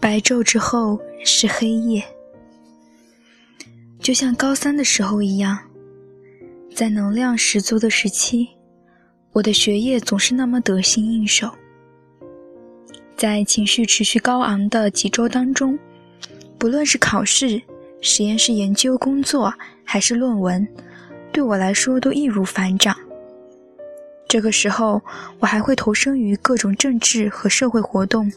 白昼之后是黑夜，就像高三的时候一样，在能量十足的时期，我的学业总是那么得心应手。在情绪持续高昂的几周当中，不论是考试、实验室研究工作还是论文，对我来说都易如反掌。这个时候，我还会投身于各种政治和社会活动。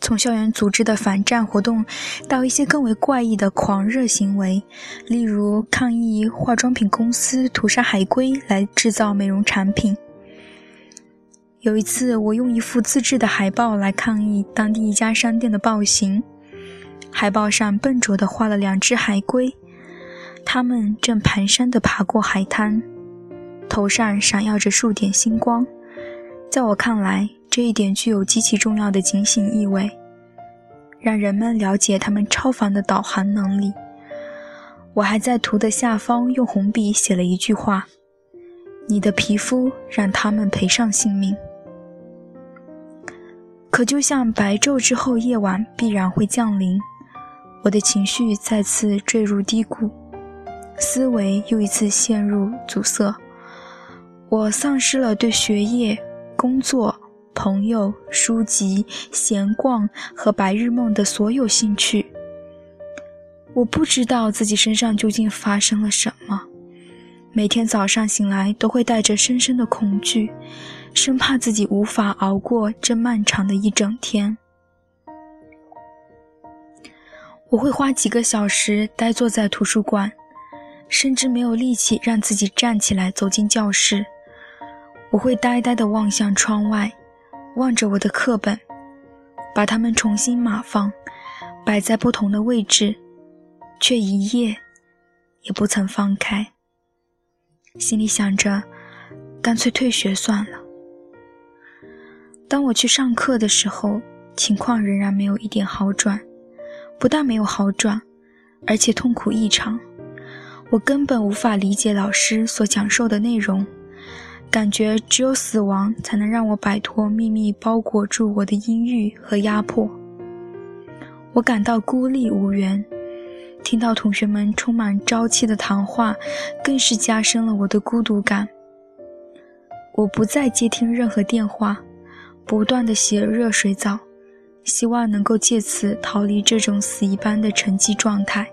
从校园组织的反战活动，到一些更为怪异的狂热行为，例如抗议化妆品公司屠杀海龟来制造美容产品。有一次，我用一幅自制的海报来抗议当地一家商店的暴行，海报上笨拙地画了两只海龟，他们正蹒跚地爬过海滩，头上闪耀着数点星光。在我看来，这一点具有极其重要的警醒意味。让人们了解他们超凡的导航能力。我还在图的下方用红笔写了一句话：“你的皮肤让他们赔上性命。”可就像白昼之后夜晚必然会降临，我的情绪再次坠入低谷，思维又一次陷入阻塞，我丧失了对学业、工作。朋友、书籍、闲逛和白日梦的所有兴趣，我不知道自己身上究竟发生了什么。每天早上醒来都会带着深深的恐惧，生怕自己无法熬过这漫长的一整天。我会花几个小时呆坐在图书馆，甚至没有力气让自己站起来走进教室。我会呆呆地望向窗外。望着我的课本，把它们重新码放，摆在不同的位置，却一页也不曾翻开。心里想着，干脆退学算了。当我去上课的时候，情况仍然没有一点好转，不但没有好转，而且痛苦异常。我根本无法理解老师所讲授的内容。感觉只有死亡才能让我摆脱秘密包裹住我的阴郁和压迫。我感到孤立无援，听到同学们充满朝气的谈话，更是加深了我的孤独感。我不再接听任何电话，不断的洗热水澡，希望能够借此逃离这种死一般的沉寂状态。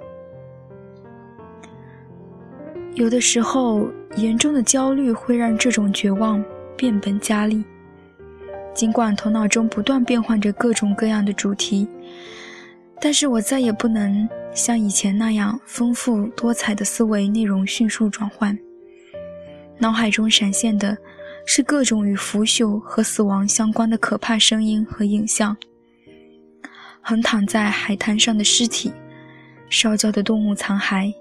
有的时候，严重的焦虑会让这种绝望变本加厉。尽管头脑中不断变换着各种各样的主题，但是我再也不能像以前那样丰富多彩的思维内容迅速转换。脑海中闪现的是各种与腐朽和死亡相关的可怕声音和影像：横躺在海滩上的尸体，烧焦的动物残骸。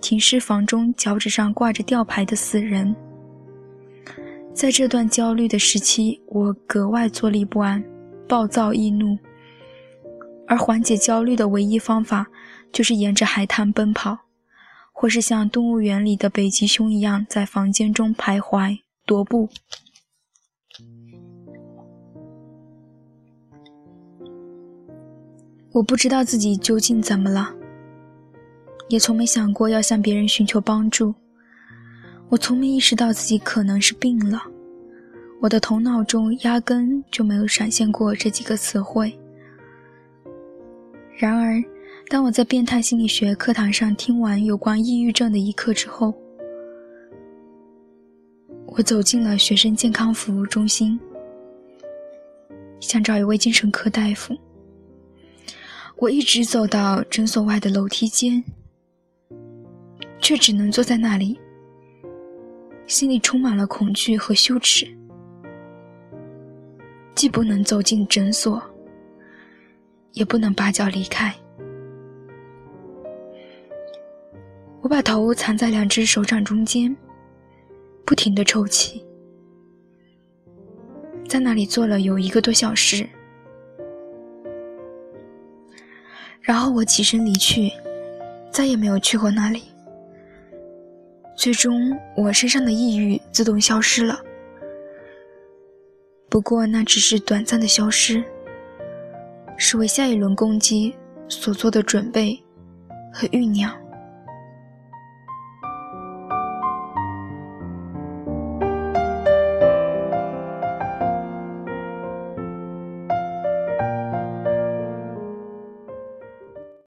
停尸房中脚趾上挂着吊牌的死人。在这段焦虑的时期，我格外坐立不安，暴躁易怒。而缓解焦虑的唯一方法，就是沿着海滩奔跑，或是像动物园里的北极熊一样，在房间中徘徊踱步。我不知道自己究竟怎么了。也从没想过要向别人寻求帮助。我从没意识到自己可能是病了，我的头脑中压根就没有闪现过这几个词汇。然而，当我在变态心理学课堂上听完有关抑郁症的一课之后，我走进了学生健康服务中心，想找一位精神科大夫。我一直走到诊所外的楼梯间。却只能坐在那里，心里充满了恐惧和羞耻，既不能走进诊所，也不能拔脚离开。我把头藏在两只手掌中间，不停的抽泣，在那里坐了有一个多小时，然后我起身离去，再也没有去过那里。最终我身上的抑郁自动消失了。不过那只是短暂的消失，是为下一轮攻击所做的准备和酝酿。